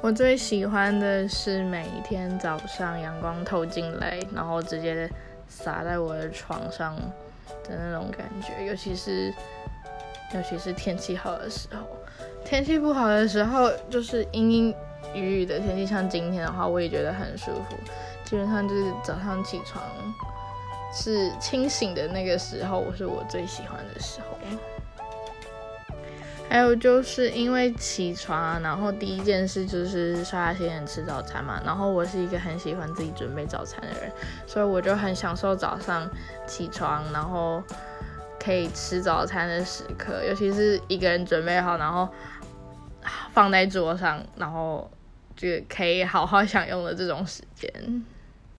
我最喜欢的是每一天早上阳光透进来，然后直接洒在我的床上的那种感觉，尤其是尤其是天气好的时候。天气不好的时候，就是阴阴雨雨的天气，像今天的话，我也觉得很舒服。基本上就是早上起床是清醒的那个时候，我是我最喜欢的时候。还有就是因为起床，然后第一件事就是刷牙洗脸吃早餐嘛。然后我是一个很喜欢自己准备早餐的人，所以我就很享受早上起床，然后可以吃早餐的时刻，尤其是一个人准备好，然后放在桌上，然后就可以好好享用的这种时间。